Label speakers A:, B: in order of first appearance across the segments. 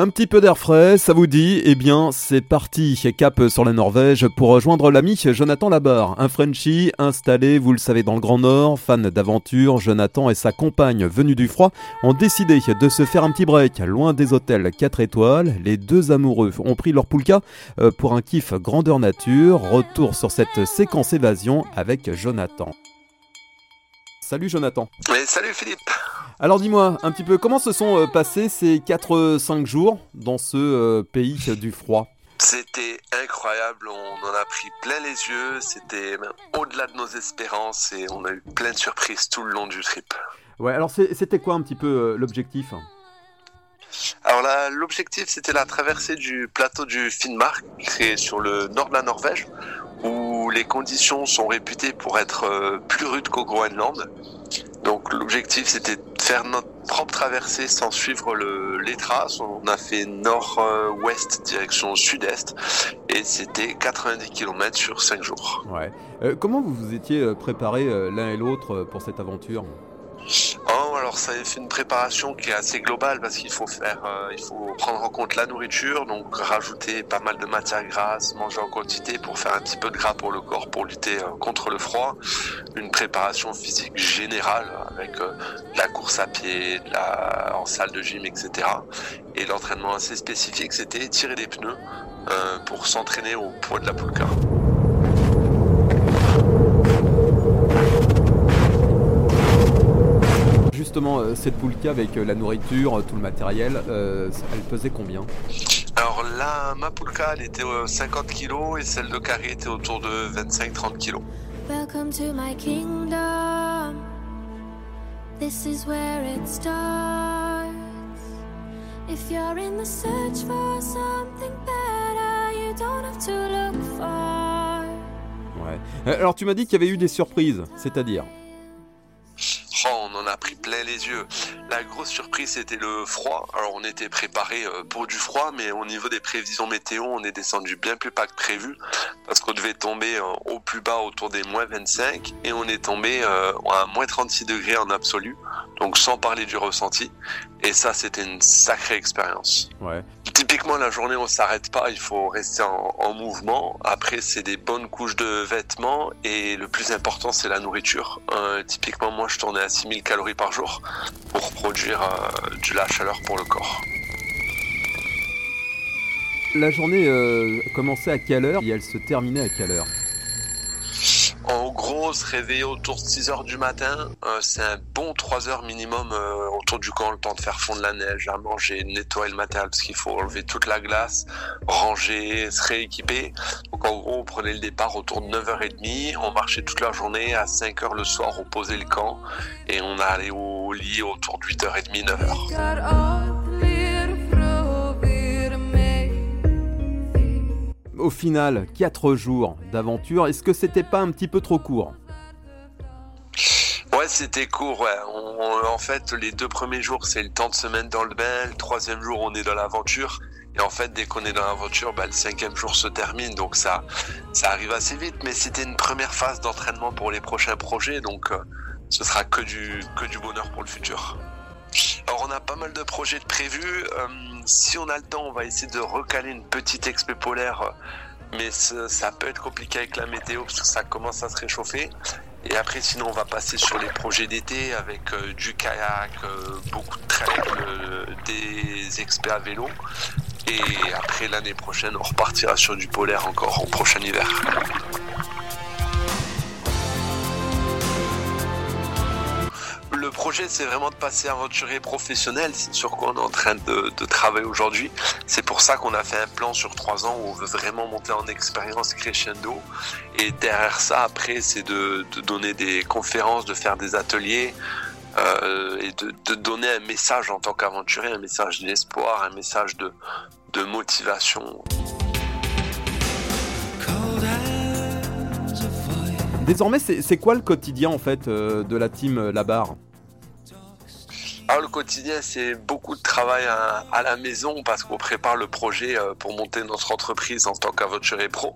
A: Un petit peu d'air frais, ça vous dit? Eh bien, c'est parti, cap sur la Norvège pour rejoindre l'ami Jonathan Labarre, un Frenchie installé, vous le savez, dans le Grand Nord, fan d'aventure. Jonathan et sa compagne, venus du froid, ont décidé de se faire un petit break loin des hôtels 4 étoiles. Les deux amoureux ont pris leur poulka euh, pour un kiff grandeur nature. Retour sur cette séquence évasion avec Jonathan. Salut Jonathan.
B: Oui, salut Philippe.
A: Alors dis-moi un petit peu comment se sont euh, passés ces 4-5 jours dans ce euh, pays du froid?
B: C'était incroyable, on en a pris plein les yeux, c'était au-delà de nos espérances et on a eu plein de surprises tout le long du trip.
A: Ouais, alors c'était quoi un petit peu euh, l'objectif?
B: L'objectif c'était la traversée du plateau du Finnmark, créé sur le nord de la Norvège, où les conditions sont réputées pour être plus rudes qu'au Groenland. Donc l'objectif c'était de faire notre propre traversée sans suivre le, les traces. On a fait nord-ouest direction sud-est et c'était 90 km sur 5 jours.
A: Ouais. Euh, comment vous vous étiez euh, préparé euh, l'un et l'autre pour cette aventure?
B: Alors ça fait une préparation qui est assez globale parce qu'il faut faire, euh, il faut prendre en compte la nourriture, donc rajouter pas mal de matières grasses, manger en quantité pour faire un petit peu de gras pour le corps pour lutter euh, contre le froid. Une préparation physique générale avec euh, la course à pied, de la, en salle de gym, etc. Et l'entraînement assez spécifique, c'était tirer des pneus pour s'entraîner au poids de la poulka.
A: Justement euh, cette poulka avec euh, la nourriture, tout le matériel, euh, elle pesait combien?
B: Alors là, ma poulka, elle était 50 kg et celle de Carré était autour de 25-30 kg. Welcome to my kingdom. This is where it starts.
A: If you're in the search for something better, you don't have to look far. Ouais. Alors tu m'as dit qu'il y avait eu des surprises, c'est-à-dire?
B: Les yeux. La grosse surprise, c'était le froid. Alors, on était préparé euh, pour du froid, mais au niveau des prévisions météo, on est descendu bien plus bas que prévu parce qu'on devait tomber euh, au plus bas autour des moins 25 et on est tombé euh, à moins 36 degrés en absolu, donc sans parler du ressenti. Et ça, c'était une sacrée expérience.
A: Ouais.
B: Typiquement, la journée, on s'arrête pas, il faut rester en, mouvement. Après, c'est des bonnes couches de vêtements et le plus important, c'est la nourriture. typiquement, moi, je tournais à 6000 calories par jour pour produire euh, de la chaleur pour le corps.
A: La journée euh, commençait à quelle heure et elle se terminait à quelle heure?
B: En gros, se réveiller autour de 6 heures du matin, euh, c'est un bon 3 heures minimum autour du camp, le temps de faire fondre la neige, à manger, nettoyer le matériel parce qu'il faut enlever toute la glace, ranger, se rééquiper. Donc en gros, on prenait le départ autour de 9h30, on marchait toute la journée, à 5h le soir, on posait le camp et on allait au lit autour de 8h30, 9h.
A: Au final, 4 jours d'aventure, est-ce que c'était pas un petit peu trop court?
B: Ouais, c'était court. Ouais. en fait, les deux premiers jours, c'est le temps de se mettre dans le bain. Le troisième jour, on est dans l'aventure. Et en fait, dès qu'on est dans l'aventure, bah, le cinquième jour se termine. Donc ça, ça arrive assez vite. Mais c'était une première phase d'entraînement pour les prochains projets. Donc euh, ce sera que du, que du bonheur pour le futur. On a pas mal de projets de prévus. Euh, si on a le temps, on va essayer de recaler une petite expé polaire. Mais ça peut être compliqué avec la météo parce que ça commence à se réchauffer. Et après, sinon, on va passer sur les projets d'été avec euh, du kayak, euh, beaucoup de trail, des experts à vélo. Et après, l'année prochaine, on repartira sur du polaire encore au prochain hiver. Le projet, c'est vraiment de passer aventurier professionnel. C'est sur quoi on est en train de, travailler aujourd'hui. C'est pour ça qu'on a fait un plan sur trois ans où on veut vraiment monter en expérience crescendo. Et derrière ça, après, c'est de, donner des conférences, de faire des ateliers. Euh, et de, donner un message en tant qu'aventurier, un message d'espoir, un message de, motivation.
A: Désormais, c'est quoi le quotidien en fait euh, de la team euh, La Barre?
B: Alors le quotidien, c'est beaucoup de travail à, la maison parce qu'on prépare le projet euh, pour monter notre entreprise en tant qu'aventurier pro.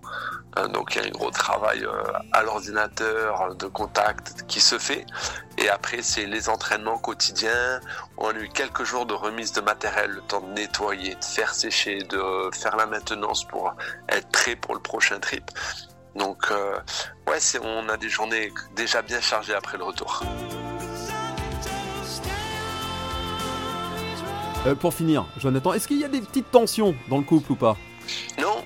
B: Euh, donc il y a un gros travail euh, à l'ordinateur, de contact qui se fait. Et après, c'est les entraînements quotidiens. On a eu quelques jours de remise de matériel, le temps de nettoyer, de faire sécher, de faire la maintenance pour être prêt pour le prochain trip. Donc ouais, on a des journées déjà bien chargées après le retour.
A: Euh, pour finir, Jonathan, est-ce qu'il y a des petites tensions dans le couple ou pas?
B: Non,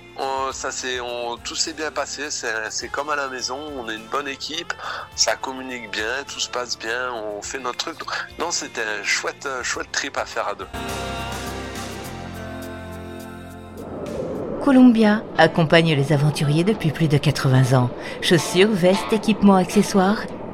B: ça c'est, tout s'est bien passé. C'est comme à la maison, on est une bonne équipe, ça communique bien, tout se passe bien, on fait notre truc. Non, c'était un chouette, chouette trip à faire à deux.
C: Columbia accompagne les aventuriers depuis plus de 80 ans. Chaussures, vestes, équipements, accessoires